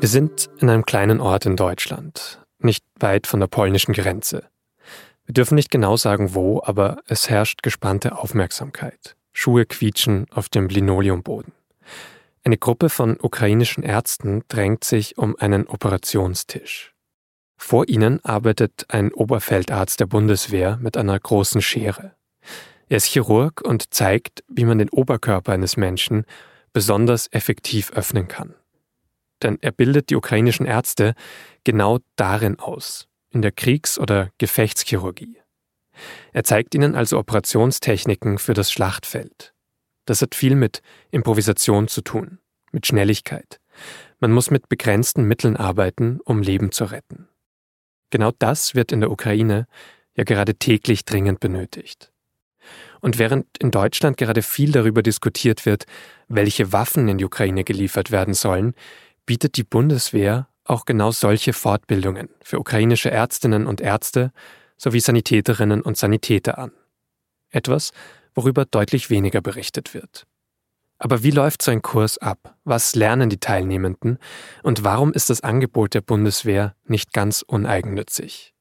Wir sind in einem kleinen Ort in Deutschland, nicht weit von der polnischen Grenze. Wir dürfen nicht genau sagen, wo, aber es herrscht gespannte Aufmerksamkeit. Schuhe quietschen auf dem Linoleumboden. Eine Gruppe von ukrainischen Ärzten drängt sich um einen Operationstisch. Vor ihnen arbeitet ein Oberfeldarzt der Bundeswehr mit einer großen Schere. Er ist Chirurg und zeigt, wie man den Oberkörper eines Menschen besonders effektiv öffnen kann denn er bildet die ukrainischen Ärzte genau darin aus, in der Kriegs- oder Gefechtschirurgie. Er zeigt ihnen also Operationstechniken für das Schlachtfeld. Das hat viel mit Improvisation zu tun, mit Schnelligkeit. Man muss mit begrenzten Mitteln arbeiten, um Leben zu retten. Genau das wird in der Ukraine ja gerade täglich dringend benötigt. Und während in Deutschland gerade viel darüber diskutiert wird, welche Waffen in die Ukraine geliefert werden sollen, bietet die Bundeswehr auch genau solche Fortbildungen für ukrainische Ärztinnen und Ärzte sowie Sanitäterinnen und Sanitäter an. Etwas, worüber deutlich weniger berichtet wird. Aber wie läuft so ein Kurs ab? Was lernen die Teilnehmenden? Und warum ist das Angebot der Bundeswehr nicht ganz uneigennützig?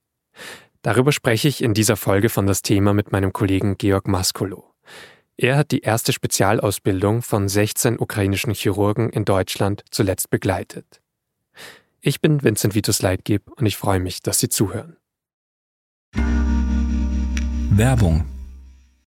Darüber spreche ich in dieser Folge von das Thema mit meinem Kollegen Georg Maskolo. Er hat die erste Spezialausbildung von 16 ukrainischen Chirurgen in Deutschland zuletzt begleitet. Ich bin Vincent Vitus Leitgeb und ich freue mich, dass Sie zuhören. Werbung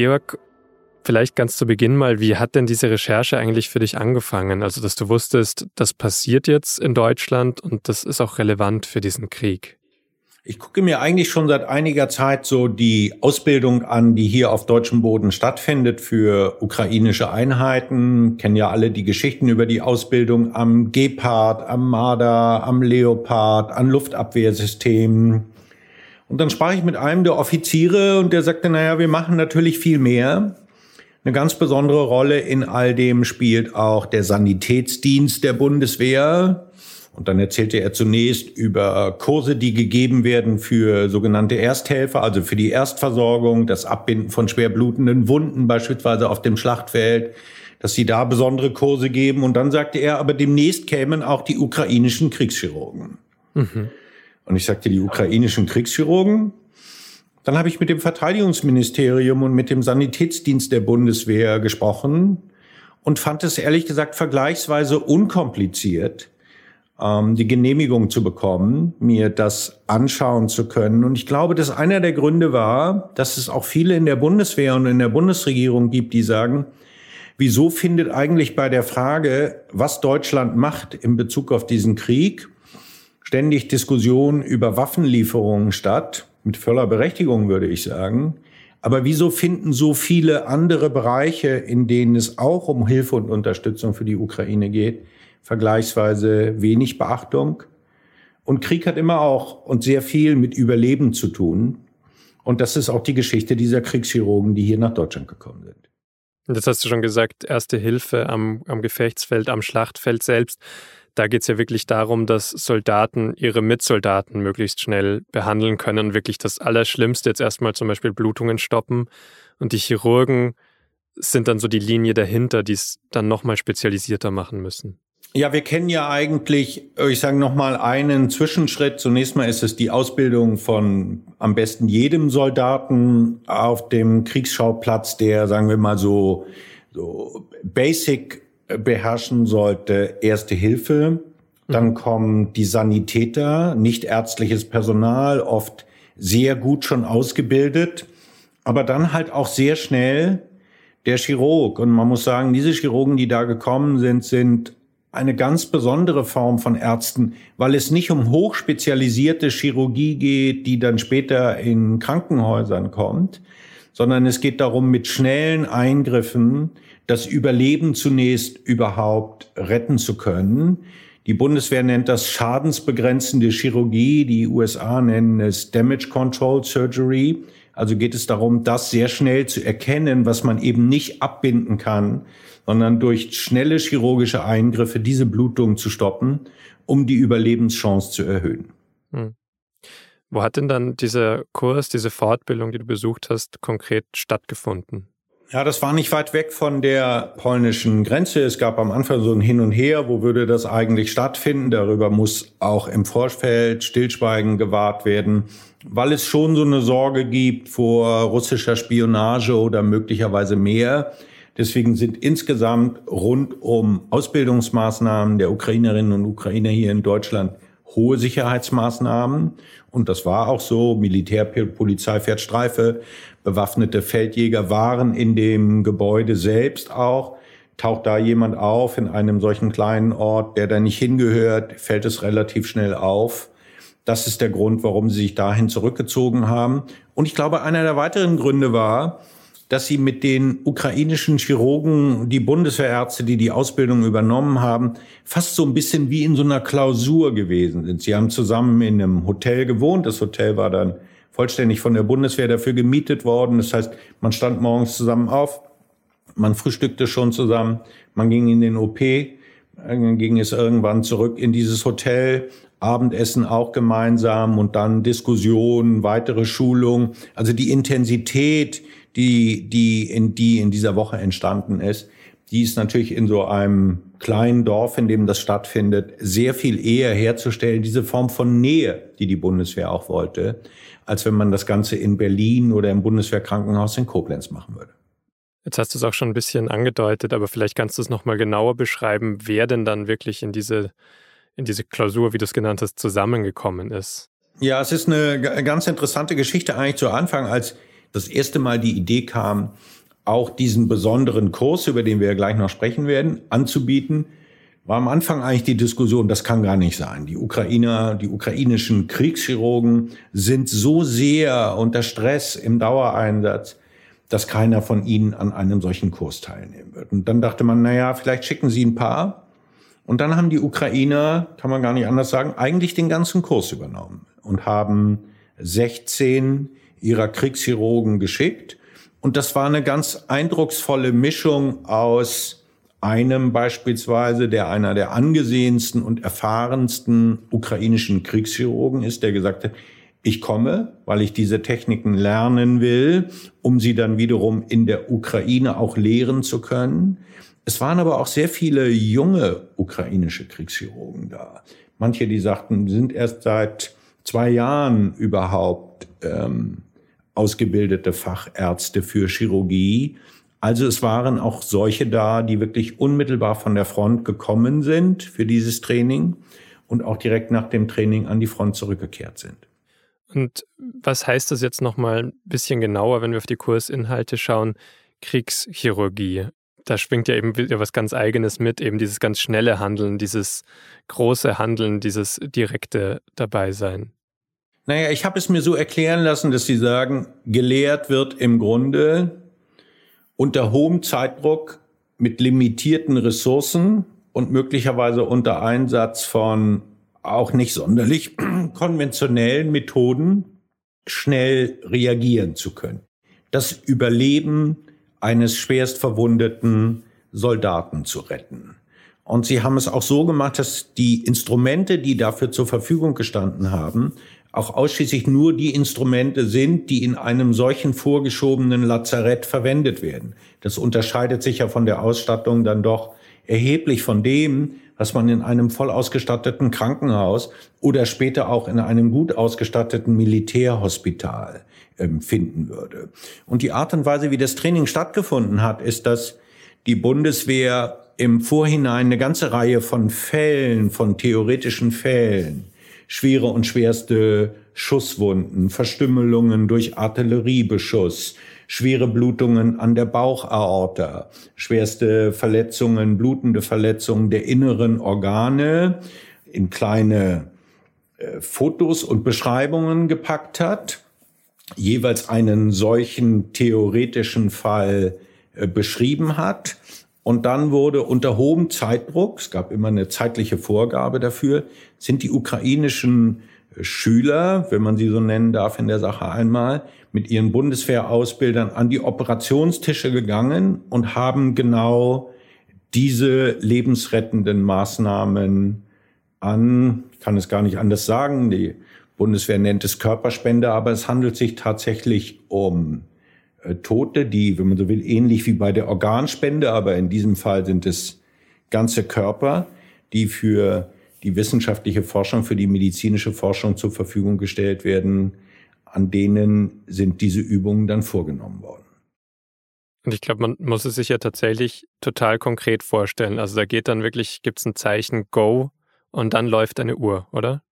Georg, vielleicht ganz zu Beginn mal, wie hat denn diese Recherche eigentlich für dich angefangen? Also, dass du wusstest, das passiert jetzt in Deutschland und das ist auch relevant für diesen Krieg. Ich gucke mir eigentlich schon seit einiger Zeit so die Ausbildung an, die hier auf deutschem Boden stattfindet für ukrainische Einheiten. Kennen ja alle die Geschichten über die Ausbildung am Gepard, am Marder, am Leopard, an Luftabwehrsystemen. Und dann sprach ich mit einem der Offiziere und der sagte, naja, wir machen natürlich viel mehr. Eine ganz besondere Rolle in all dem spielt auch der Sanitätsdienst der Bundeswehr. Und dann erzählte er zunächst über Kurse, die gegeben werden für sogenannte Ersthelfer, also für die Erstversorgung, das Abbinden von schwer blutenden Wunden beispielsweise auf dem Schlachtfeld, dass sie da besondere Kurse geben. Und dann sagte er, aber demnächst kämen auch die ukrainischen Kriegschirurgen. Mhm. Und ich sagte, die ukrainischen Kriegschirurgen. Dann habe ich mit dem Verteidigungsministerium und mit dem Sanitätsdienst der Bundeswehr gesprochen und fand es ehrlich gesagt vergleichsweise unkompliziert, ähm, die Genehmigung zu bekommen, mir das anschauen zu können. Und ich glaube, dass einer der Gründe war, dass es auch viele in der Bundeswehr und in der Bundesregierung gibt, die sagen, wieso findet eigentlich bei der Frage, was Deutschland macht in Bezug auf diesen Krieg, ständig Diskussionen über Waffenlieferungen statt, mit voller Berechtigung würde ich sagen. Aber wieso finden so viele andere Bereiche, in denen es auch um Hilfe und Unterstützung für die Ukraine geht, vergleichsweise wenig Beachtung? Und Krieg hat immer auch und sehr viel mit Überleben zu tun. Und das ist auch die Geschichte dieser Kriegschirurgen, die hier nach Deutschland gekommen sind. Das hast du schon gesagt, erste Hilfe am, am Gefechtsfeld, am Schlachtfeld selbst. Da geht es ja wirklich darum, dass Soldaten ihre Mitsoldaten möglichst schnell behandeln können wirklich das Allerschlimmste jetzt erstmal zum Beispiel Blutungen stoppen. Und die Chirurgen sind dann so die Linie dahinter, die es dann nochmal spezialisierter machen müssen. Ja, wir kennen ja eigentlich, ich sage nochmal einen Zwischenschritt. Zunächst mal ist es die Ausbildung von am besten jedem Soldaten auf dem Kriegsschauplatz, der, sagen wir mal so, so Basic beherrschen sollte Erste Hilfe. Dann mhm. kommen die Sanitäter, nicht ärztliches Personal, oft sehr gut schon ausgebildet, aber dann halt auch sehr schnell der Chirurg. Und man muss sagen, diese Chirurgen, die da gekommen sind, sind eine ganz besondere Form von Ärzten, weil es nicht um hochspezialisierte Chirurgie geht, die dann später in Krankenhäusern kommt, sondern es geht darum, mit schnellen Eingriffen das Überleben zunächst überhaupt retten zu können. Die Bundeswehr nennt das schadensbegrenzende Chirurgie, die USA nennen es Damage Control Surgery. Also geht es darum, das sehr schnell zu erkennen, was man eben nicht abbinden kann, sondern durch schnelle chirurgische Eingriffe diese Blutung zu stoppen, um die Überlebenschance zu erhöhen. Hm. Wo hat denn dann dieser Kurs, diese Fortbildung, die du besucht hast, konkret stattgefunden? Ja, das war nicht weit weg von der polnischen Grenze. Es gab am Anfang so ein Hin und Her, wo würde das eigentlich stattfinden. Darüber muss auch im Vorfeld Stillschweigen gewahrt werden, weil es schon so eine Sorge gibt vor russischer Spionage oder möglicherweise mehr. Deswegen sind insgesamt rund um Ausbildungsmaßnahmen der Ukrainerinnen und Ukrainer hier in Deutschland hohe Sicherheitsmaßnahmen. Und das war auch so. Militärpolizei fährt Streife, bewaffnete Feldjäger waren in dem Gebäude selbst auch. Taucht da jemand auf in einem solchen kleinen Ort, der da nicht hingehört, fällt es relativ schnell auf. Das ist der Grund, warum sie sich dahin zurückgezogen haben. Und ich glaube, einer der weiteren Gründe war, dass sie mit den ukrainischen Chirurgen, die Bundeswehrärzte, die die Ausbildung übernommen haben, fast so ein bisschen wie in so einer Klausur gewesen sind. Sie haben zusammen in einem Hotel gewohnt. Das Hotel war dann vollständig von der Bundeswehr dafür gemietet worden. Das heißt, man stand morgens zusammen auf, man frühstückte schon zusammen, man ging in den OP, dann ging es irgendwann zurück in dieses Hotel, Abendessen auch gemeinsam und dann Diskussionen, weitere Schulung. Also die Intensität, die, die, in, die in dieser Woche entstanden ist, die ist natürlich in so einem kleinen Dorf, in dem das stattfindet, sehr viel eher herzustellen, diese Form von Nähe, die die Bundeswehr auch wollte, als wenn man das Ganze in Berlin oder im Bundeswehrkrankenhaus in Koblenz machen würde. Jetzt hast du es auch schon ein bisschen angedeutet, aber vielleicht kannst du es nochmal genauer beschreiben, wer denn dann wirklich in diese, in diese Klausur, wie du es genannt hast, zusammengekommen ist. Ja, es ist eine ganz interessante Geschichte eigentlich zu Anfang, als das erste Mal die Idee kam, auch diesen besonderen Kurs, über den wir ja gleich noch sprechen werden, anzubieten, war am Anfang eigentlich die Diskussion, das kann gar nicht sein. Die Ukrainer, die ukrainischen Kriegschirurgen sind so sehr unter Stress im Dauereinsatz, dass keiner von ihnen an einem solchen Kurs teilnehmen wird. Und dann dachte man, na ja, vielleicht schicken sie ein paar. Und dann haben die Ukrainer, kann man gar nicht anders sagen, eigentlich den ganzen Kurs übernommen und haben 16 ihrer Kriegschirurgen geschickt. Und das war eine ganz eindrucksvolle Mischung aus einem beispielsweise, der einer der angesehensten und erfahrensten ukrainischen Kriegschirurgen ist, der gesagt hat, ich komme, weil ich diese Techniken lernen will, um sie dann wiederum in der Ukraine auch lehren zu können. Es waren aber auch sehr viele junge ukrainische Kriegschirurgen da. Manche, die sagten, sind erst seit zwei Jahren überhaupt ähm, ausgebildete Fachärzte für Chirurgie. Also es waren auch solche da, die wirklich unmittelbar von der Front gekommen sind für dieses Training und auch direkt nach dem Training an die Front zurückgekehrt sind. Und was heißt das jetzt nochmal ein bisschen genauer, wenn wir auf die Kursinhalte schauen? Kriegschirurgie. Da schwingt ja eben wieder was ganz Eigenes mit, eben dieses ganz schnelle Handeln, dieses große Handeln, dieses direkte Dabeisein. Naja, ich habe es mir so erklären lassen, dass Sie sagen, gelehrt wird im Grunde unter hohem Zeitdruck mit limitierten Ressourcen und möglicherweise unter Einsatz von auch nicht sonderlich konventionellen Methoden schnell reagieren zu können. Das Überleben eines schwerst verwundeten Soldaten zu retten. Und sie haben es auch so gemacht, dass die Instrumente, die dafür zur Verfügung gestanden haben, auch ausschließlich nur die Instrumente sind, die in einem solchen vorgeschobenen Lazarett verwendet werden. Das unterscheidet sich ja von der Ausstattung dann doch erheblich von dem, was man in einem voll ausgestatteten Krankenhaus oder später auch in einem gut ausgestatteten Militärhospital ähm, finden würde. Und die Art und Weise, wie das Training stattgefunden hat, ist, dass die Bundeswehr im Vorhinein eine ganze Reihe von Fällen, von theoretischen Fällen, schwere und schwerste Schusswunden, Verstümmelungen durch Artilleriebeschuss, schwere Blutungen an der Bauchaorta, schwerste Verletzungen, blutende Verletzungen der inneren Organe in kleine äh, Fotos und Beschreibungen gepackt hat, jeweils einen solchen theoretischen Fall äh, beschrieben hat. Und dann wurde unter hohem Zeitdruck, es gab immer eine zeitliche Vorgabe dafür, sind die ukrainischen Schüler, wenn man sie so nennen darf in der Sache einmal, mit ihren Bundeswehrausbildern an die Operationstische gegangen und haben genau diese lebensrettenden Maßnahmen an, ich kann es gar nicht anders sagen, die Bundeswehr nennt es Körperspende, aber es handelt sich tatsächlich um äh, Tote, die, wenn man so will, ähnlich wie bei der Organspende, aber in diesem Fall sind es ganze Körper, die für die wissenschaftliche Forschung, für die medizinische Forschung zur Verfügung gestellt werden. An denen sind diese Übungen dann vorgenommen worden. Und ich glaube, man muss es sich ja tatsächlich total konkret vorstellen. Also da geht dann wirklich, gibt es ein Zeichen Go und dann läuft eine Uhr, oder?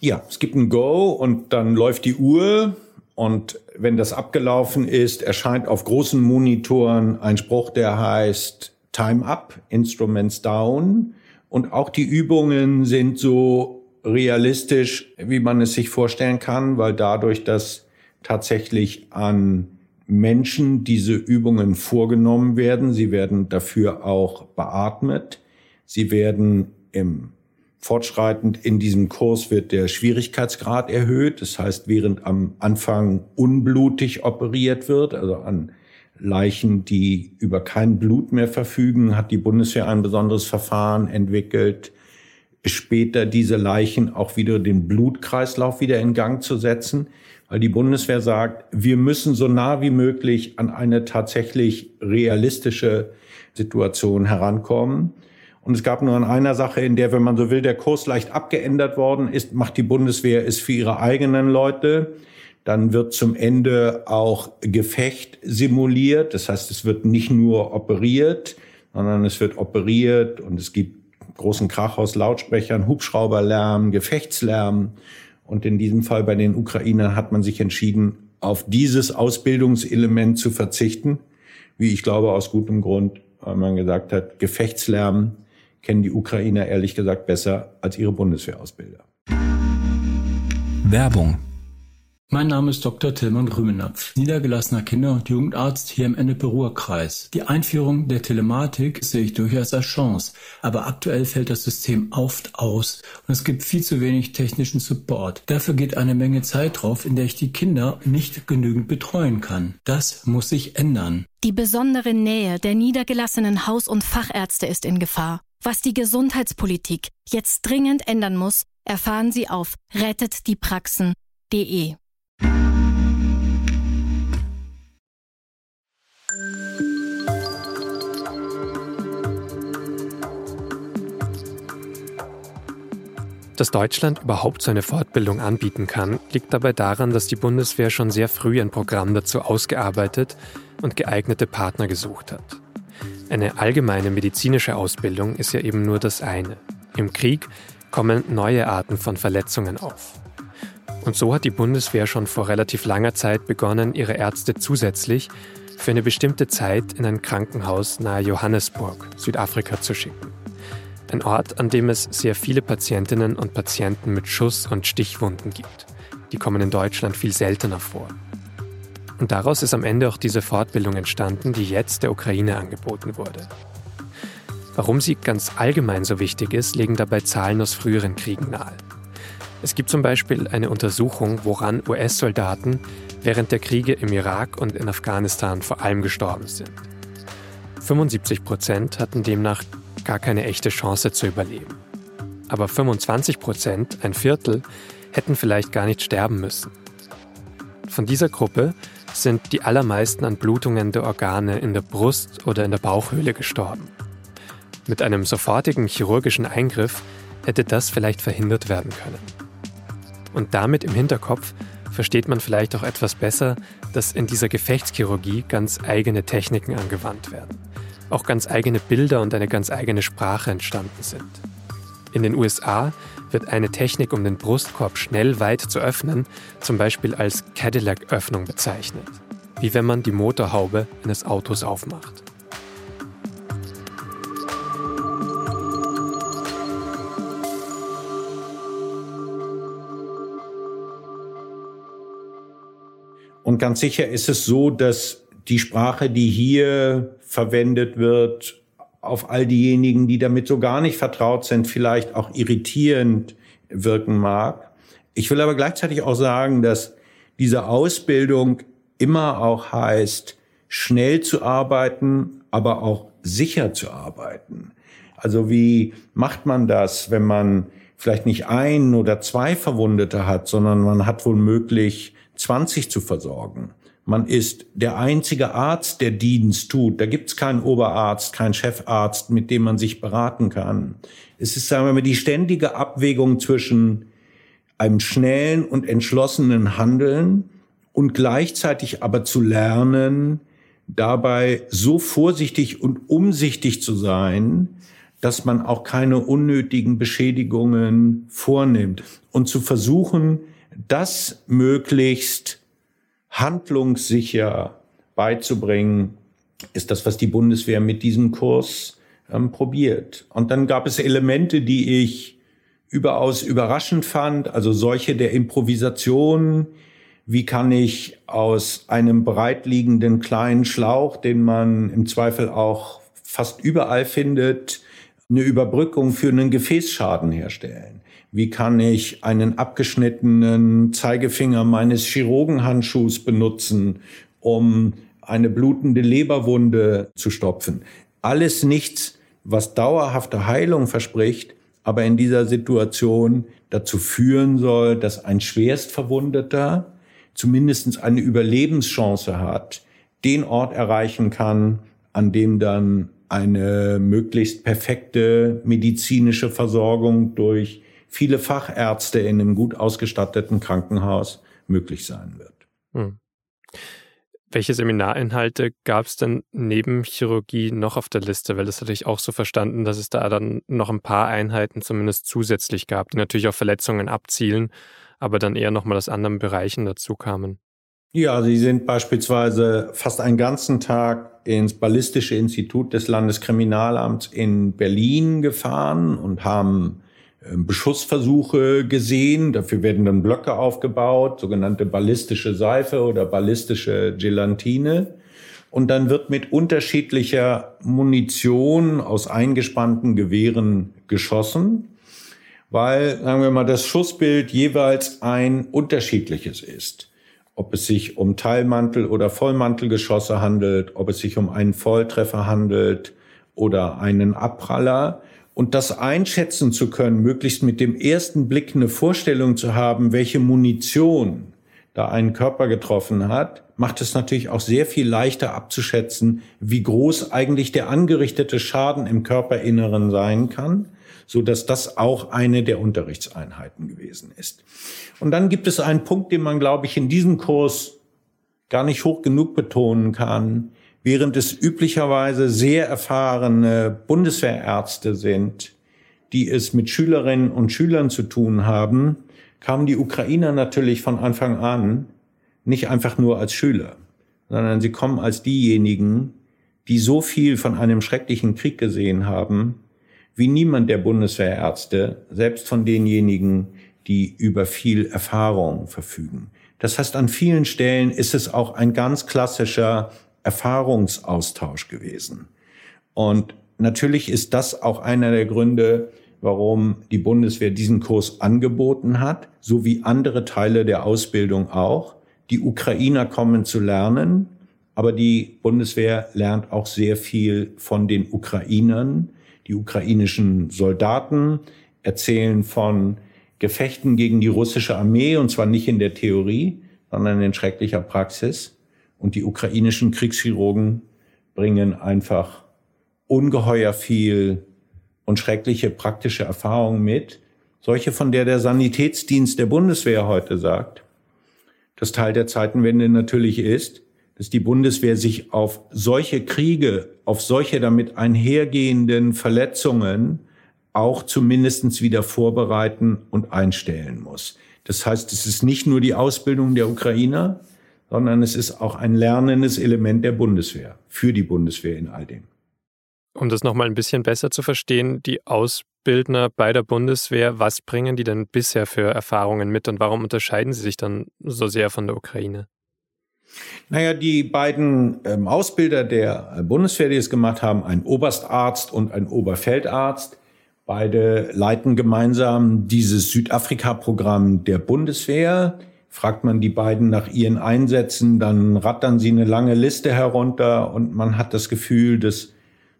Ja, es gibt ein Go und dann läuft die Uhr und wenn das abgelaufen ist, erscheint auf großen Monitoren ein Spruch, der heißt Time Up, Instruments Down. Und auch die Übungen sind so realistisch, wie man es sich vorstellen kann, weil dadurch, dass tatsächlich an Menschen diese Übungen vorgenommen werden, sie werden dafür auch beatmet, sie werden im Fortschreitend in diesem Kurs wird der Schwierigkeitsgrad erhöht. Das heißt, während am Anfang unblutig operiert wird, also an Leichen, die über kein Blut mehr verfügen, hat die Bundeswehr ein besonderes Verfahren entwickelt, später diese Leichen auch wieder den Blutkreislauf wieder in Gang zu setzen, weil die Bundeswehr sagt, wir müssen so nah wie möglich an eine tatsächlich realistische Situation herankommen. Und es gab nur an einer Sache, in der, wenn man so will, der Kurs leicht abgeändert worden ist, macht die Bundeswehr es für ihre eigenen Leute dann wird zum Ende auch Gefecht simuliert. Das heißt, es wird nicht nur operiert, sondern es wird operiert und es gibt großen Krach aus Lautsprechern, Hubschrauberlärm, Gefechtslärm. Und in diesem Fall bei den Ukrainern hat man sich entschieden, auf dieses Ausbildungselement zu verzichten. Wie ich glaube, aus gutem Grund, weil man gesagt hat, Gefechtslärm kennen die Ukrainer ehrlich gesagt besser als ihre Bundeswehrausbilder. Werbung mein Name ist Dr. Tilman Rümenapf, niedergelassener Kinder- und Jugendarzt hier im Ennepe-Ruhr-Kreis. Die Einführung der Telematik sehe ich durchaus als Chance, aber aktuell fällt das System oft aus und es gibt viel zu wenig technischen Support. Dafür geht eine Menge Zeit drauf, in der ich die Kinder nicht genügend betreuen kann. Das muss sich ändern. Die besondere Nähe der niedergelassenen Haus- und Fachärzte ist in Gefahr. Was die Gesundheitspolitik jetzt dringend ändern muss, erfahren Sie auf rettetdiepraxen.de. Dass Deutschland überhaupt so eine Fortbildung anbieten kann, liegt dabei daran, dass die Bundeswehr schon sehr früh ein Programm dazu ausgearbeitet und geeignete Partner gesucht hat. Eine allgemeine medizinische Ausbildung ist ja eben nur das eine. Im Krieg kommen neue Arten von Verletzungen auf. Und so hat die Bundeswehr schon vor relativ langer Zeit begonnen, ihre Ärzte zusätzlich für eine bestimmte Zeit in ein Krankenhaus nahe Johannesburg, Südafrika zu schicken. Ein Ort, an dem es sehr viele Patientinnen und Patienten mit Schuss- und Stichwunden gibt. Die kommen in Deutschland viel seltener vor. Und daraus ist am Ende auch diese Fortbildung entstanden, die jetzt der Ukraine angeboten wurde. Warum sie ganz allgemein so wichtig ist, legen dabei Zahlen aus früheren Kriegen nahe. Es gibt zum Beispiel eine Untersuchung, woran US-Soldaten während der Kriege im Irak und in Afghanistan vor allem gestorben sind. 75 Prozent hatten demnach gar keine echte Chance zu überleben. Aber 25 Prozent, ein Viertel, hätten vielleicht gar nicht sterben müssen. Von dieser Gruppe sind die allermeisten an Blutungen der Organe in der Brust oder in der Bauchhöhle gestorben. Mit einem sofortigen chirurgischen Eingriff hätte das vielleicht verhindert werden können. Und damit im Hinterkopf versteht man vielleicht auch etwas besser, dass in dieser Gefechtschirurgie ganz eigene Techniken angewandt werden auch ganz eigene Bilder und eine ganz eigene Sprache entstanden sind. In den USA wird eine Technik, um den Brustkorb schnell weit zu öffnen, zum Beispiel als Cadillac-Öffnung bezeichnet, wie wenn man die Motorhaube eines Autos aufmacht. Und ganz sicher ist es so, dass die Sprache, die hier verwendet wird, auf all diejenigen, die damit so gar nicht vertraut sind, vielleicht auch irritierend wirken mag. Ich will aber gleichzeitig auch sagen, dass diese Ausbildung immer auch heißt, schnell zu arbeiten, aber auch sicher zu arbeiten. Also wie macht man das, wenn man vielleicht nicht ein oder zwei Verwundete hat, sondern man hat womöglich 20 zu versorgen. Man ist der einzige Arzt, der Dienst tut. Da gibt's keinen Oberarzt, keinen Chefarzt, mit dem man sich beraten kann. Es ist, sagen wir mal, die ständige Abwägung zwischen einem schnellen und entschlossenen Handeln und gleichzeitig aber zu lernen, dabei so vorsichtig und umsichtig zu sein, dass man auch keine unnötigen Beschädigungen vornimmt und zu versuchen, das möglichst handlungssicher beizubringen, ist das, was die Bundeswehr mit diesem Kurs ähm, probiert. Und dann gab es Elemente, die ich überaus überraschend fand, also solche der Improvisation. Wie kann ich aus einem breitliegenden kleinen Schlauch, den man im Zweifel auch fast überall findet, eine Überbrückung für einen Gefäßschaden herstellen? Wie kann ich einen abgeschnittenen Zeigefinger meines Chirurgenhandschuhs benutzen, um eine blutende Leberwunde zu stopfen? Alles nichts, was dauerhafte Heilung verspricht, aber in dieser Situation dazu führen soll, dass ein Schwerstverwundeter zumindest eine Überlebenschance hat, den Ort erreichen kann, an dem dann eine möglichst perfekte medizinische Versorgung durch viele Fachärzte in einem gut ausgestatteten Krankenhaus möglich sein wird. Hm. Welche Seminarinhalte gab es denn neben Chirurgie noch auf der Liste? Weil das hatte ich auch so verstanden, dass es da dann noch ein paar Einheiten zumindest zusätzlich gab, die natürlich auf Verletzungen abzielen, aber dann eher nochmal aus anderen Bereichen dazu kamen. Ja, Sie sind beispielsweise fast einen ganzen Tag ins Ballistische Institut des Landeskriminalamts in Berlin gefahren und haben Beschussversuche gesehen. Dafür werden dann Blöcke aufgebaut, sogenannte ballistische Seife oder ballistische Gelatine. Und dann wird mit unterschiedlicher Munition aus eingespannten Gewehren geschossen, weil, sagen wir mal, das Schussbild jeweils ein unterschiedliches ist. Ob es sich um Teilmantel- oder Vollmantelgeschosse handelt, ob es sich um einen Volltreffer handelt oder einen Abpraller und das einschätzen zu können, möglichst mit dem ersten Blick eine Vorstellung zu haben, welche Munition da einen Körper getroffen hat, macht es natürlich auch sehr viel leichter abzuschätzen, wie groß eigentlich der angerichtete Schaden im Körperinneren sein kann, so dass das auch eine der Unterrichtseinheiten gewesen ist. Und dann gibt es einen Punkt, den man, glaube ich, in diesem Kurs gar nicht hoch genug betonen kann während es üblicherweise sehr erfahrene Bundeswehrärzte sind, die es mit Schülerinnen und Schülern zu tun haben, kamen die Ukrainer natürlich von Anfang an nicht einfach nur als Schüler, sondern sie kommen als diejenigen, die so viel von einem schrecklichen Krieg gesehen haben, wie niemand der Bundeswehrärzte, selbst von denjenigen, die über viel Erfahrung verfügen. Das heißt, an vielen Stellen ist es auch ein ganz klassischer Erfahrungsaustausch gewesen. Und natürlich ist das auch einer der Gründe, warum die Bundeswehr diesen Kurs angeboten hat, so wie andere Teile der Ausbildung auch. Die Ukrainer kommen zu lernen, aber die Bundeswehr lernt auch sehr viel von den Ukrainern. Die ukrainischen Soldaten erzählen von Gefechten gegen die russische Armee, und zwar nicht in der Theorie, sondern in schrecklicher Praxis. Und die ukrainischen Kriegschirurgen bringen einfach ungeheuer viel und schreckliche praktische Erfahrungen mit. Solche, von der der Sanitätsdienst der Bundeswehr heute sagt, dass Teil der Zeitenwende natürlich ist, dass die Bundeswehr sich auf solche Kriege, auf solche damit einhergehenden Verletzungen auch zumindest wieder vorbereiten und einstellen muss. Das heißt, es ist nicht nur die Ausbildung der Ukrainer, sondern es ist auch ein lernendes Element der Bundeswehr, für die Bundeswehr in all dem. Um das nochmal ein bisschen besser zu verstehen, die Ausbildner bei der Bundeswehr, was bringen die denn bisher für Erfahrungen mit und warum unterscheiden sie sich dann so sehr von der Ukraine? Naja, die beiden ähm, Ausbilder der Bundeswehr, die es gemacht haben, ein Oberstarzt und ein Oberfeldarzt, beide leiten gemeinsam dieses Südafrika-Programm der Bundeswehr. Fragt man die beiden nach ihren Einsätzen, dann rattern sie eine lange Liste herunter und man hat das Gefühl, dass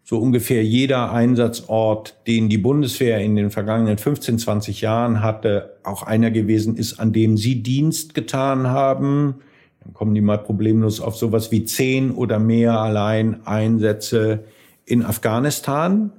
so ungefähr jeder Einsatzort, den die Bundeswehr in den vergangenen 15, 20 Jahren hatte, auch einer gewesen ist, an dem sie Dienst getan haben. Dann kommen die mal problemlos auf sowas wie zehn oder mehr allein Einsätze in Afghanistan.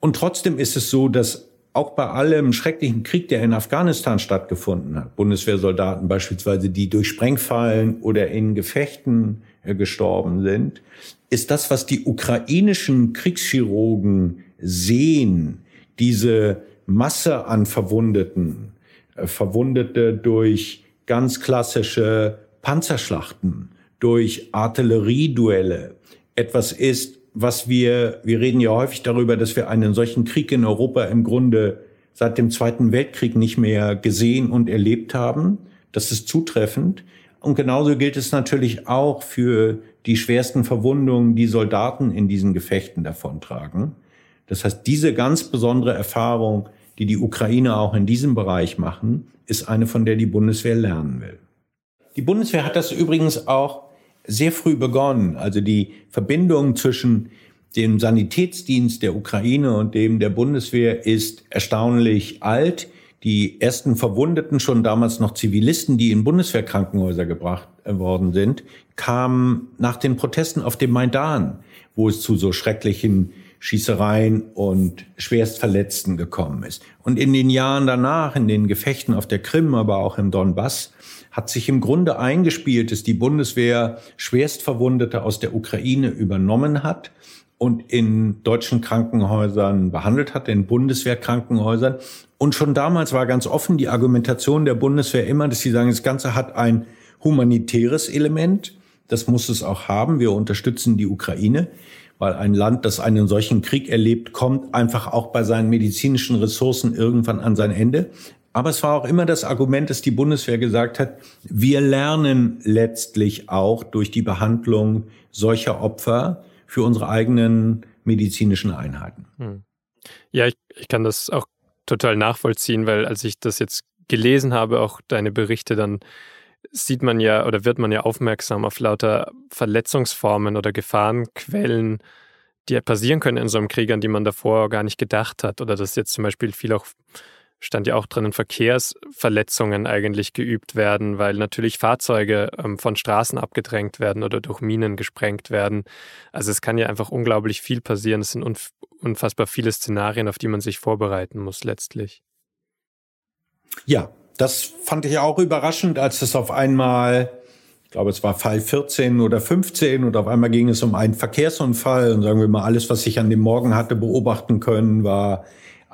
Und trotzdem ist es so, dass auch bei allem schrecklichen Krieg, der in Afghanistan stattgefunden hat, Bundeswehrsoldaten beispielsweise, die durch Sprengfallen oder in Gefechten äh, gestorben sind, ist das, was die ukrainischen Kriegschirurgen sehen, diese Masse an Verwundeten, äh, Verwundete durch ganz klassische Panzerschlachten, durch Artillerieduelle, etwas ist, was wir, wir reden ja häufig darüber, dass wir einen solchen Krieg in Europa im Grunde seit dem Zweiten Weltkrieg nicht mehr gesehen und erlebt haben. Das ist zutreffend. Und genauso gilt es natürlich auch für die schwersten Verwundungen, die Soldaten in diesen Gefechten davontragen. Das heißt, diese ganz besondere Erfahrung, die die Ukraine auch in diesem Bereich machen, ist eine, von der die Bundeswehr lernen will. Die Bundeswehr hat das übrigens auch sehr früh begonnen. Also die Verbindung zwischen dem Sanitätsdienst der Ukraine und dem der Bundeswehr ist erstaunlich alt. Die ersten Verwundeten, schon damals noch Zivilisten, die in Bundeswehrkrankenhäuser gebracht worden sind, kamen nach den Protesten auf dem Maidan, wo es zu so schrecklichen Schießereien und Schwerstverletzten gekommen ist. Und in den Jahren danach, in den Gefechten auf der Krim, aber auch im Donbass, hat sich im Grunde eingespielt, dass die Bundeswehr Schwerstverwundete aus der Ukraine übernommen hat und in deutschen Krankenhäusern behandelt hat, in Bundeswehrkrankenhäusern. Und schon damals war ganz offen die Argumentation der Bundeswehr immer, dass sie sagen, das Ganze hat ein humanitäres Element. Das muss es auch haben. Wir unterstützen die Ukraine, weil ein Land, das einen solchen Krieg erlebt, kommt einfach auch bei seinen medizinischen Ressourcen irgendwann an sein Ende. Aber es war auch immer das Argument, dass die Bundeswehr gesagt hat, wir lernen letztlich auch durch die Behandlung solcher Opfer für unsere eigenen medizinischen Einheiten. Hm. Ja, ich, ich kann das auch total nachvollziehen, weil als ich das jetzt gelesen habe, auch deine Berichte, dann sieht man ja oder wird man ja aufmerksam auf lauter Verletzungsformen oder Gefahrenquellen, die passieren können in so einem Krieg, an die man davor gar nicht gedacht hat. Oder dass jetzt zum Beispiel viel auch stand ja auch drinnen, Verkehrsverletzungen eigentlich geübt werden, weil natürlich Fahrzeuge ähm, von Straßen abgedrängt werden oder durch Minen gesprengt werden. Also es kann ja einfach unglaublich viel passieren. Es sind unf unfassbar viele Szenarien, auf die man sich vorbereiten muss letztlich. Ja, das fand ich auch überraschend, als es auf einmal, ich glaube, es war Fall 14 oder 15 und auf einmal ging es um einen Verkehrsunfall und sagen wir mal, alles, was ich an dem Morgen hatte beobachten können, war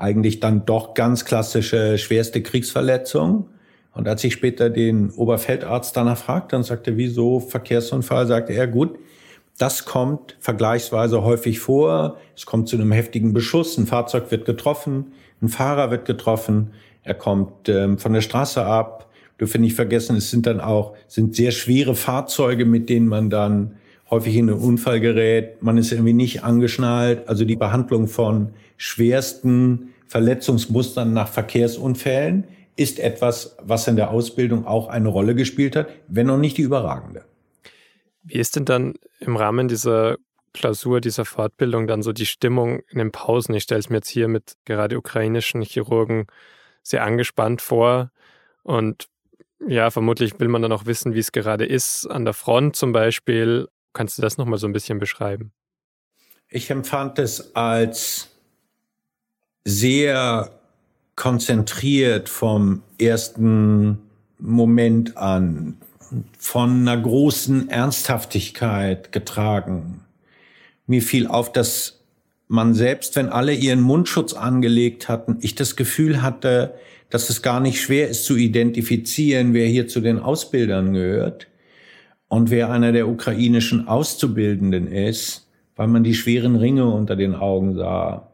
eigentlich dann doch ganz klassische schwerste Kriegsverletzung. Und als ich später den Oberfeldarzt danach fragte und sagte, wieso Verkehrsunfall, sagte er, gut, das kommt vergleichsweise häufig vor. Es kommt zu einem heftigen Beschuss, ein Fahrzeug wird getroffen, ein Fahrer wird getroffen, er kommt ähm, von der Straße ab. Dürfen nicht vergessen, es sind dann auch, sind sehr schwere Fahrzeuge, mit denen man dann häufig in einen Unfall gerät. Man ist irgendwie nicht angeschnallt. Also die Behandlung von schwersten Verletzungsmustern nach Verkehrsunfällen ist etwas, was in der Ausbildung auch eine Rolle gespielt hat, wenn noch nicht die überragende. Wie ist denn dann im Rahmen dieser Klausur, dieser Fortbildung dann so die Stimmung in den Pausen? Ich stelle es mir jetzt hier mit gerade ukrainischen Chirurgen sehr angespannt vor und ja, vermutlich will man dann auch wissen, wie es gerade ist, an der Front zum Beispiel. Kannst du das nochmal so ein bisschen beschreiben? Ich empfand es als sehr konzentriert vom ersten Moment an, von einer großen Ernsthaftigkeit getragen. Mir fiel auf, dass man selbst, wenn alle ihren Mundschutz angelegt hatten, ich das Gefühl hatte, dass es gar nicht schwer ist zu identifizieren, wer hier zu den Ausbildern gehört und wer einer der ukrainischen Auszubildenden ist, weil man die schweren Ringe unter den Augen sah.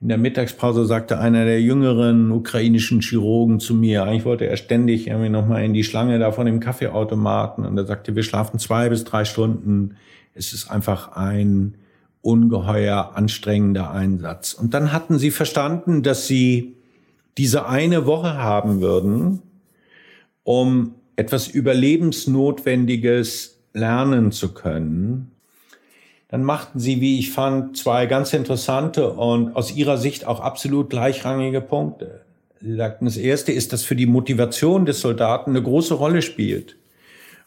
In der Mittagspause sagte einer der jüngeren ukrainischen Chirurgen zu mir, eigentlich wollte er ständig irgendwie nochmal in die Schlange da von dem Kaffeeautomaten und er sagte, wir schlafen zwei bis drei Stunden. Es ist einfach ein ungeheuer anstrengender Einsatz. Und dann hatten sie verstanden, dass sie diese eine Woche haben würden, um etwas Überlebensnotwendiges lernen zu können dann machten sie, wie ich fand, zwei ganz interessante und aus ihrer Sicht auch absolut gleichrangige Punkte. Sie sagten, das erste ist, dass für die Motivation des Soldaten eine große Rolle spielt.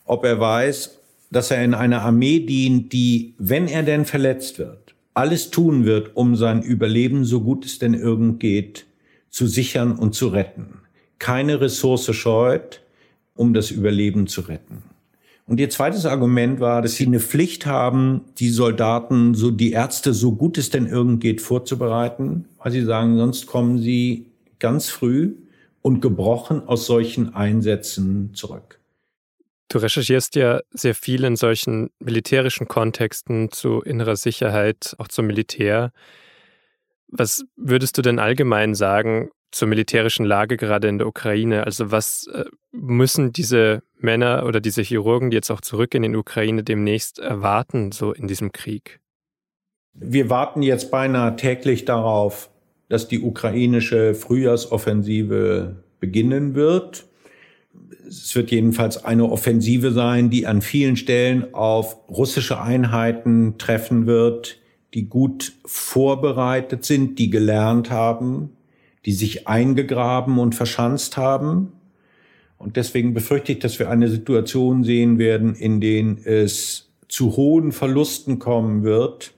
Ob er weiß, dass er in einer Armee dient, die, wenn er denn verletzt wird, alles tun wird, um sein Überleben, so gut es denn irgend geht, zu sichern und zu retten. Keine Ressource scheut, um das Überleben zu retten. Und ihr zweites Argument war, dass sie eine Pflicht haben, die Soldaten, so die Ärzte, so gut es denn irgend geht, vorzubereiten, weil sie sagen, sonst kommen sie ganz früh und gebrochen aus solchen Einsätzen zurück. Du recherchierst ja sehr viel in solchen militärischen Kontexten zu innerer Sicherheit, auch zum Militär. Was würdest du denn allgemein sagen, zur militärischen Lage gerade in der Ukraine. Also was äh, müssen diese Männer oder diese Chirurgen, die jetzt auch zurück in die Ukraine demnächst erwarten, so in diesem Krieg? Wir warten jetzt beinahe täglich darauf, dass die ukrainische Frühjahrsoffensive beginnen wird. Es wird jedenfalls eine Offensive sein, die an vielen Stellen auf russische Einheiten treffen wird, die gut vorbereitet sind, die gelernt haben, die sich eingegraben und verschanzt haben. Und deswegen befürchte ich, dass wir eine Situation sehen werden, in denen es zu hohen Verlusten kommen wird.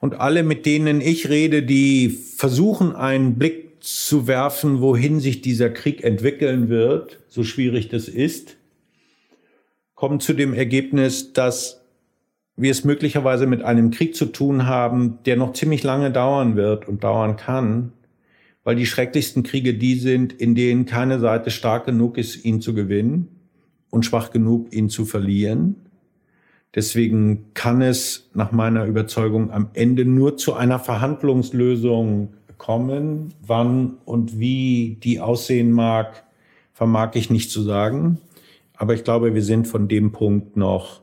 Und alle, mit denen ich rede, die versuchen, einen Blick zu werfen, wohin sich dieser Krieg entwickeln wird, so schwierig das ist, kommen zu dem Ergebnis, dass wir es möglicherweise mit einem Krieg zu tun haben, der noch ziemlich lange dauern wird und dauern kann weil die schrecklichsten Kriege die sind, in denen keine Seite stark genug ist, ihn zu gewinnen und schwach genug, ihn zu verlieren. Deswegen kann es nach meiner Überzeugung am Ende nur zu einer Verhandlungslösung kommen. Wann und wie die aussehen mag, vermag ich nicht zu sagen. Aber ich glaube, wir sind von dem Punkt noch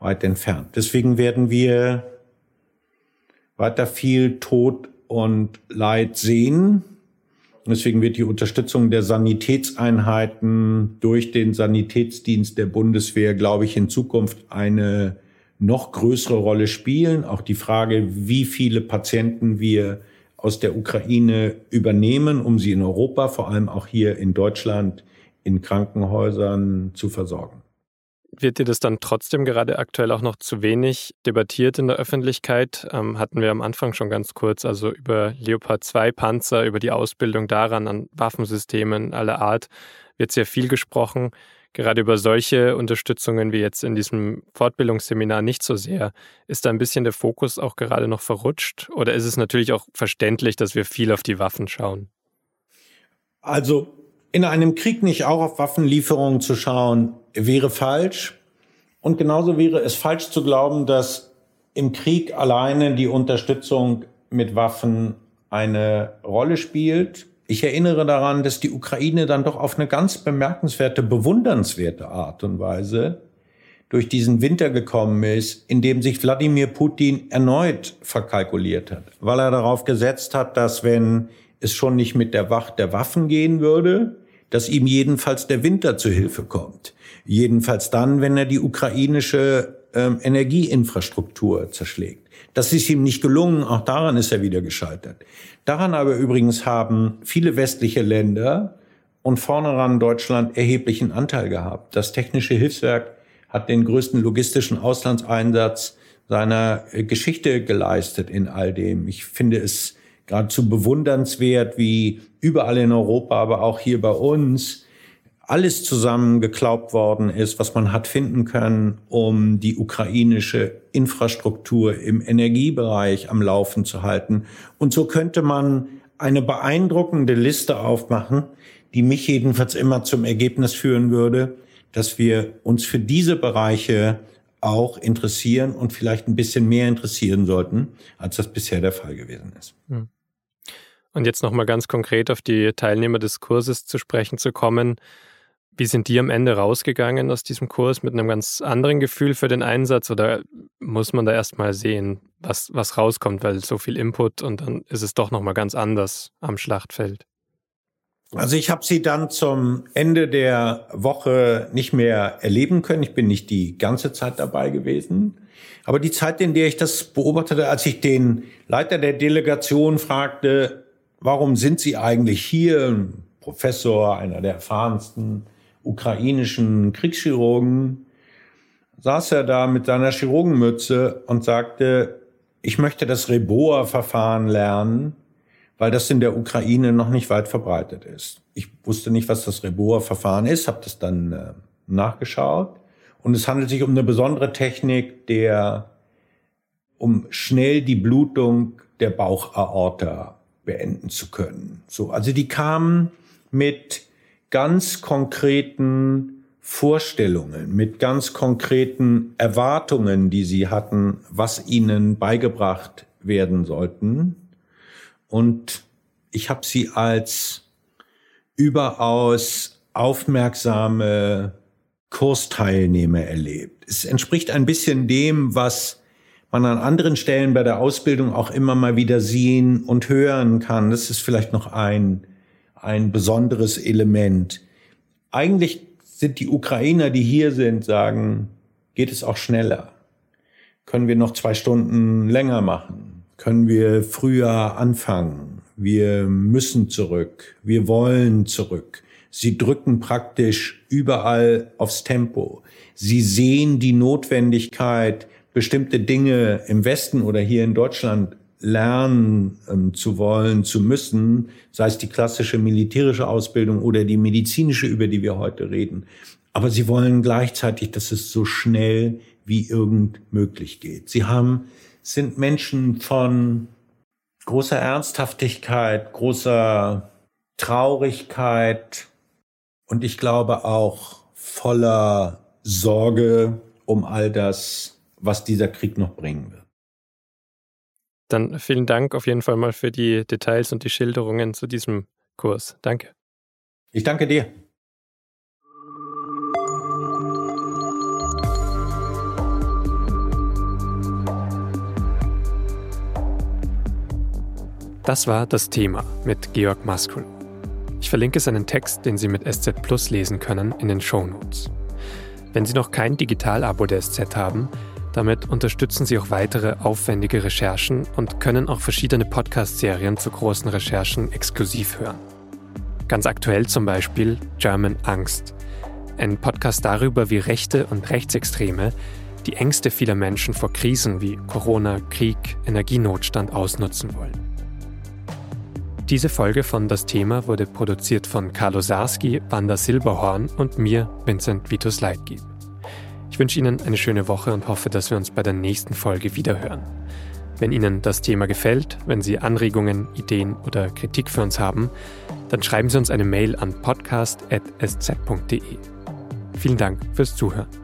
weit entfernt. Deswegen werden wir weiter viel Tod und Leid sehen. Deswegen wird die Unterstützung der Sanitätseinheiten durch den Sanitätsdienst der Bundeswehr, glaube ich, in Zukunft eine noch größere Rolle spielen. Auch die Frage, wie viele Patienten wir aus der Ukraine übernehmen, um sie in Europa, vor allem auch hier in Deutschland, in Krankenhäusern zu versorgen. Wird dir das dann trotzdem gerade aktuell auch noch zu wenig debattiert in der Öffentlichkeit? Ähm, hatten wir am Anfang schon ganz kurz, also über Leopard 2 Panzer, über die Ausbildung daran an Waffensystemen aller Art wird sehr viel gesprochen. Gerade über solche Unterstützungen wie jetzt in diesem Fortbildungsseminar nicht so sehr. Ist da ein bisschen der Fokus auch gerade noch verrutscht? Oder ist es natürlich auch verständlich, dass wir viel auf die Waffen schauen? Also in einem Krieg nicht auch auf Waffenlieferungen zu schauen, wäre falsch. Und genauso wäre es falsch zu glauben, dass im Krieg alleine die Unterstützung mit Waffen eine Rolle spielt. Ich erinnere daran, dass die Ukraine dann doch auf eine ganz bemerkenswerte, bewundernswerte Art und Weise durch diesen Winter gekommen ist, in dem sich Wladimir Putin erneut verkalkuliert hat, weil er darauf gesetzt hat, dass wenn es schon nicht mit der Wacht der Waffen gehen würde, dass ihm jedenfalls der Winter zu Hilfe kommt. Jedenfalls dann, wenn er die ukrainische ähm, Energieinfrastruktur zerschlägt. Das ist ihm nicht gelungen, auch daran ist er wieder gescheitert. Daran aber übrigens haben viele westliche Länder und vorne ran Deutschland erheblichen Anteil gehabt. Das Technische Hilfswerk hat den größten logistischen Auslandseinsatz seiner äh, Geschichte geleistet in all dem. Ich finde es geradezu bewundernswert, wie überall in Europa, aber auch hier bei uns alles zusammengeklaubt worden ist, was man hat finden können, um die ukrainische Infrastruktur im Energiebereich am Laufen zu halten. Und so könnte man eine beeindruckende Liste aufmachen, die mich jedenfalls immer zum Ergebnis führen würde, dass wir uns für diese Bereiche auch interessieren und vielleicht ein bisschen mehr interessieren sollten, als das bisher der Fall gewesen ist. Hm. Und jetzt nochmal ganz konkret auf die Teilnehmer des Kurses zu sprechen zu kommen. Wie sind die am Ende rausgegangen aus diesem Kurs mit einem ganz anderen Gefühl für den Einsatz oder muss man da erstmal sehen, was, was rauskommt, weil so viel Input und dann ist es doch nochmal ganz anders am Schlachtfeld? Also ich habe sie dann zum Ende der Woche nicht mehr erleben können. Ich bin nicht die ganze Zeit dabei gewesen. Aber die Zeit, in der ich das beobachtete, als ich den Leiter der Delegation fragte, warum sind Sie eigentlich hier? Ein Professor, einer der erfahrensten ukrainischen Kriegschirurgen, saß er da mit seiner Chirurgenmütze und sagte, ich möchte das Reboa-Verfahren lernen weil das in der Ukraine noch nicht weit verbreitet ist. Ich wusste nicht, was das Reboa-Verfahren ist, habe das dann äh, nachgeschaut. Und es handelt sich um eine besondere Technik, der um schnell die Blutung der Bauchaorta beenden zu können. So, also die kamen mit ganz konkreten Vorstellungen, mit ganz konkreten Erwartungen, die sie hatten, was ihnen beigebracht werden sollten. Und ich habe sie als überaus aufmerksame Kursteilnehmer erlebt. Es entspricht ein bisschen dem, was man an anderen Stellen bei der Ausbildung auch immer mal wieder sehen und hören kann. Das ist vielleicht noch ein, ein besonderes Element. Eigentlich sind die Ukrainer, die hier sind, sagen, geht es auch schneller? Können wir noch zwei Stunden länger machen? können wir früher anfangen. Wir müssen zurück. Wir wollen zurück. Sie drücken praktisch überall aufs Tempo. Sie sehen die Notwendigkeit, bestimmte Dinge im Westen oder hier in Deutschland lernen ähm, zu wollen, zu müssen, sei es die klassische militärische Ausbildung oder die medizinische, über die wir heute reden. Aber sie wollen gleichzeitig, dass es so schnell wie irgend möglich geht. Sie haben sind Menschen von großer Ernsthaftigkeit, großer Traurigkeit und ich glaube auch voller Sorge um all das, was dieser Krieg noch bringen wird. Dann vielen Dank auf jeden Fall mal für die Details und die Schilderungen zu diesem Kurs. Danke. Ich danke dir. Das war das Thema mit Georg Maskul. Ich verlinke seinen Text, den Sie mit SZ Plus lesen können, in den Show Notes. Wenn Sie noch kein Digital-Abo der SZ haben, damit unterstützen Sie auch weitere aufwendige Recherchen und können auch verschiedene Podcast-Serien zu großen Recherchen exklusiv hören. Ganz aktuell zum Beispiel German Angst, ein Podcast darüber, wie Rechte und Rechtsextreme die Ängste vieler Menschen vor Krisen wie Corona, Krieg, Energienotstand ausnutzen wollen. Diese Folge von Das Thema wurde produziert von Carlo Sarski, Wanda Silberhorn und mir, Vincent Vitus Leitgeb. Ich wünsche Ihnen eine schöne Woche und hoffe, dass wir uns bei der nächsten Folge wiederhören. Wenn Ihnen das Thema gefällt, wenn Sie Anregungen, Ideen oder Kritik für uns haben, dann schreiben Sie uns eine Mail an podcast.sz.de. Vielen Dank fürs Zuhören.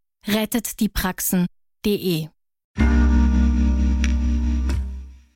rettetdiepraxen.de